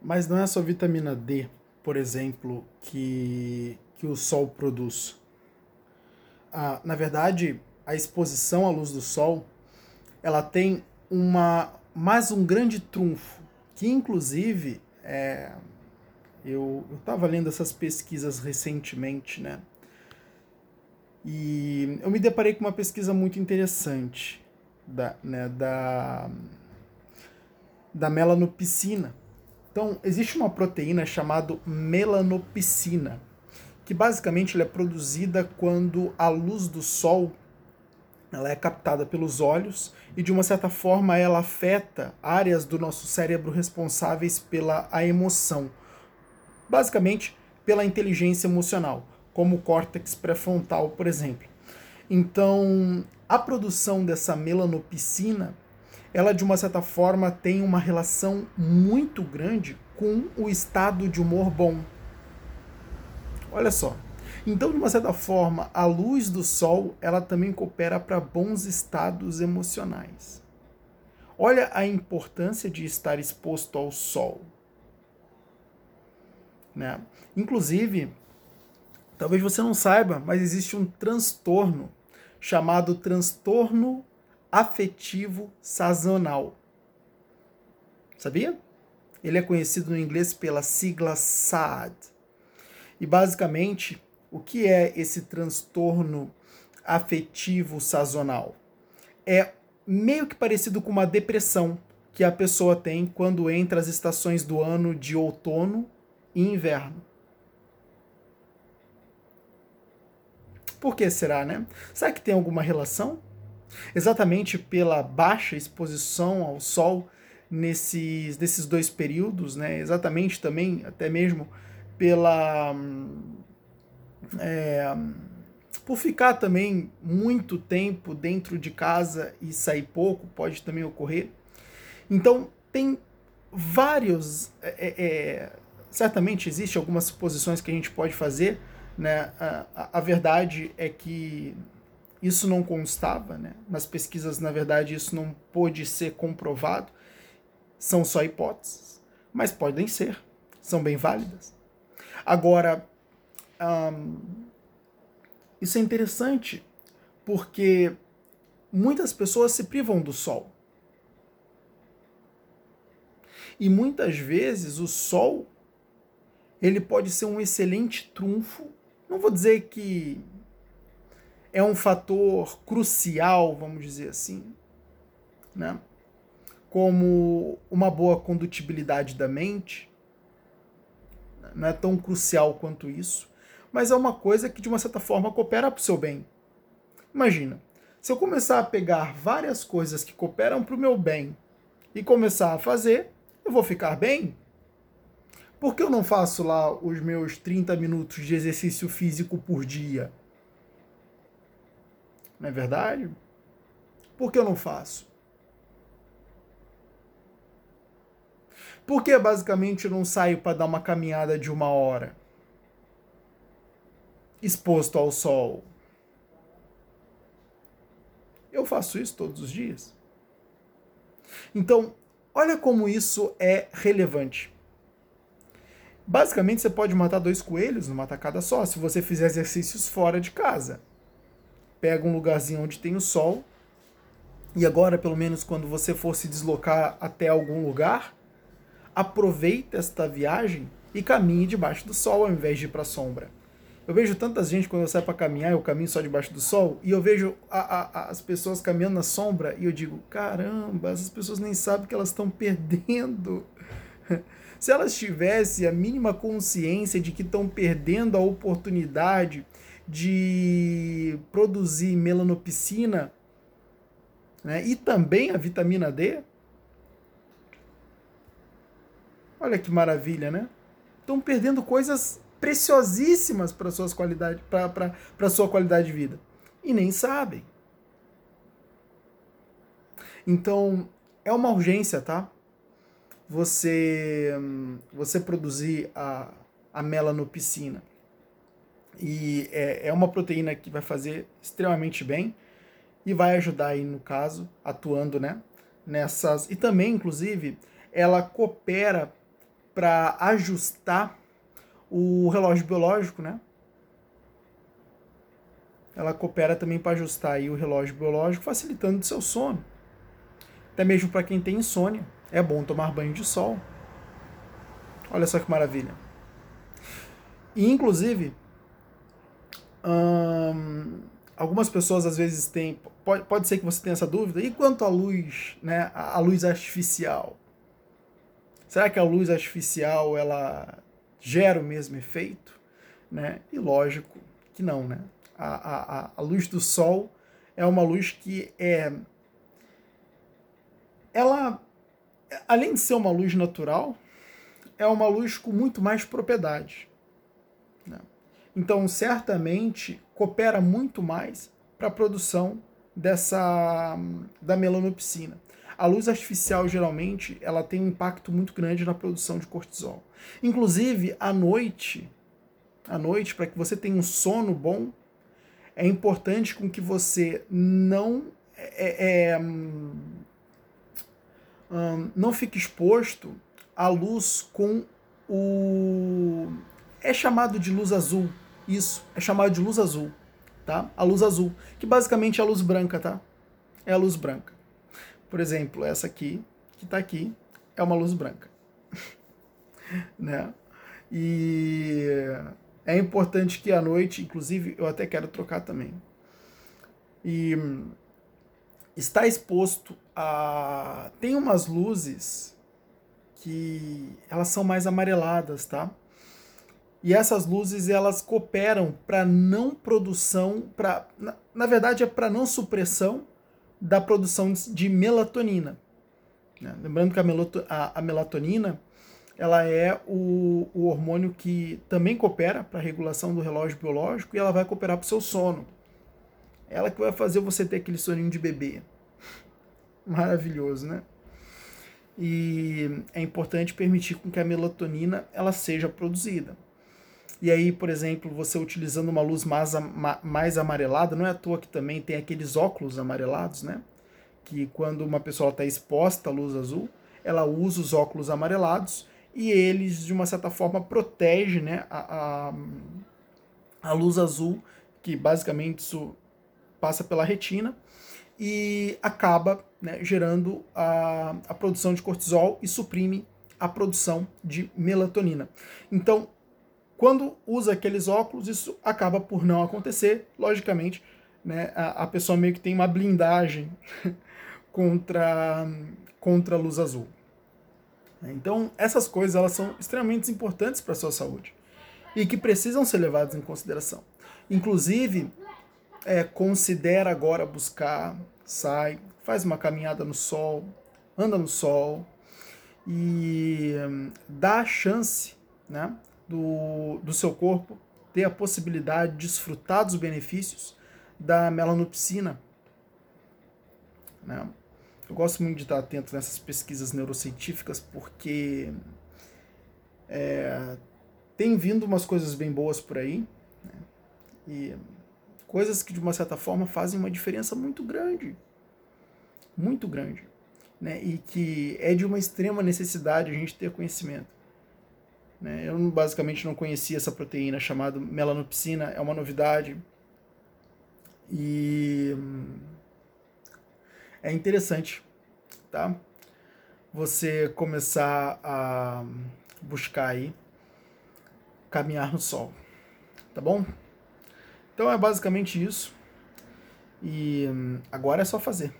Mas não é só vitamina D, por exemplo, que, que o sol produz. Ah, na verdade, a exposição à luz do sol, ela tem uma mais um grande trunfo, que inclusive é, eu estava lendo essas pesquisas recentemente, né? E eu me deparei com uma pesquisa muito interessante da, né, da, da melanopsina. Então, existe uma proteína chamada melanopsina, que basicamente é produzida quando a luz do sol ela é captada pelos olhos e de uma certa forma ela afeta áreas do nosso cérebro responsáveis pela a emoção, basicamente pela inteligência emocional, como o córtex pré-frontal, por exemplo. Então, a produção dessa melanopsina, ela de uma certa forma tem uma relação muito grande com o estado de humor bom. Olha só. Então, de uma certa forma, a luz do sol, ela também coopera para bons estados emocionais. Olha a importância de estar exposto ao sol. Né? Inclusive, talvez você não saiba, mas existe um transtorno chamado transtorno afetivo sazonal. Sabia? Ele é conhecido no inglês pela sigla SAD. E basicamente, o que é esse transtorno afetivo sazonal? É meio que parecido com uma depressão que a pessoa tem quando entra as estações do ano de outono e inverno. Por que será, né? Será que tem alguma relação? Exatamente pela baixa exposição ao sol nesses, nesses dois períodos, né? Exatamente também, até mesmo pela. É, por ficar também muito tempo dentro de casa e sair pouco, pode também ocorrer. Então, tem vários. É, é, certamente existe algumas suposições que a gente pode fazer, né? A, a, verdade é que isso não constava, né? Nas pesquisas, na verdade, isso não pôde ser comprovado. São só hipóteses, mas podem ser, são bem válidas. Agora, isso é interessante porque muitas pessoas se privam do sol. E muitas vezes o sol ele pode ser um excelente trunfo. Não vou dizer que é um fator crucial, vamos dizer assim, né? como uma boa condutibilidade da mente. Não é tão crucial quanto isso, mas é uma coisa que de uma certa forma coopera para o seu bem. Imagina, se eu começar a pegar várias coisas que cooperam para o meu bem e começar a fazer, eu vou ficar bem? Por que eu não faço lá os meus 30 minutos de exercício físico por dia? Não é verdade? Por que eu não faço? Por que basicamente eu não saio para dar uma caminhada de uma hora? Exposto ao sol. Eu faço isso todos os dias. Então, olha como isso é relevante. Basicamente, você pode matar dois coelhos numa tacada só, se você fizer exercícios fora de casa. Pega um lugarzinho onde tem o sol, e agora, pelo menos quando você for se deslocar até algum lugar, aproveite esta viagem e caminhe debaixo do sol ao invés de ir para a sombra. Eu vejo tanta gente quando eu saio para caminhar, eu caminho só debaixo do sol, e eu vejo a, a, as pessoas caminhando na sombra, e eu digo: caramba, essas pessoas nem sabem que elas estão perdendo. Se elas tivessem a mínima consciência de que estão perdendo a oportunidade de produzir melanopsina né, e também a vitamina D, olha que maravilha, né? Estão perdendo coisas preciosíssimas para suas qualidade, para sua qualidade de vida e nem sabem. Então é uma urgência, tá? você, você produzir a, a melanopsina. E é, é uma proteína que vai fazer extremamente bem e vai ajudar aí, no caso, atuando né, nessas. E também, inclusive, ela coopera para ajustar o relógio biológico, né? Ela coopera também para ajustar aí o relógio biológico, facilitando o seu sono. Até mesmo para quem tem insônia, é bom tomar banho de sol. Olha só que maravilha. E, inclusive, hum, algumas pessoas às vezes têm. Pode, pode ser que você tenha essa dúvida. E quanto à luz, né? A, luz artificial? Será que a luz artificial ela gera o mesmo efeito? Né? E lógico que não, né? A, a, a luz do sol é uma luz que é. Ela, além de ser uma luz natural, é uma luz com muito mais propriedades. Então, certamente, coopera muito mais para a produção dessa da melanopsina. A luz artificial geralmente ela tem um impacto muito grande na produção de cortisol. Inclusive à noite, à noite para que você tenha um sono bom, é importante com que você não é, é, hum, hum, não fique exposto à luz com o é chamado de luz azul. Isso, é chamado de luz azul, tá? A luz azul, que basicamente é a luz branca, tá? É a luz branca. Por exemplo, essa aqui, que está aqui, é uma luz branca. né? E é importante que à noite, inclusive, eu até quero trocar também. E está exposto a. Tem umas luzes que elas são mais amareladas, tá? E essas luzes elas cooperam para não produção, para na, na verdade é para não supressão da produção de melatonina. Né? Lembrando que a, a, a, melatonina ela é o, o hormônio que também coopera para a regulação do relógio biológico e ela vai cooperar para o seu sono. Ela que vai fazer você ter aquele soninho de bebê. Maravilhoso, né? E é importante permitir com que a melatonina ela seja produzida. E aí, por exemplo, você utilizando uma luz mais, mais amarelada, não é à toa que também tem aqueles óculos amarelados, né? Que quando uma pessoa está exposta à luz azul, ela usa os óculos amarelados e eles, de uma certa forma, protegem né, a, a, a luz azul, que basicamente isso passa pela retina e acaba né, gerando a, a produção de cortisol e suprime a produção de melatonina. Então, quando usa aqueles óculos, isso acaba por não acontecer, logicamente, né, a, a pessoa meio que tem uma blindagem contra, contra a luz azul. Então, essas coisas elas são extremamente importantes para a sua saúde e que precisam ser levadas em consideração. Inclusive, é, considera agora buscar, sai, faz uma caminhada no sol, anda no sol e hum, dá a chance né, do, do seu corpo ter a possibilidade de desfrutar dos benefícios da melanopsina. Né? Eu gosto muito de estar atento nessas pesquisas neurocientíficas porque é, tem vindo umas coisas bem boas por aí né? e coisas que de uma certa forma fazem uma diferença muito grande, muito grande, né? E que é de uma extrema necessidade a gente ter conhecimento. Né? Eu basicamente não conhecia essa proteína chamada melanopsina, é uma novidade. E é interessante, tá? Você começar a buscar aí caminhar no sol, tá bom? Então é basicamente isso. E agora é só fazer.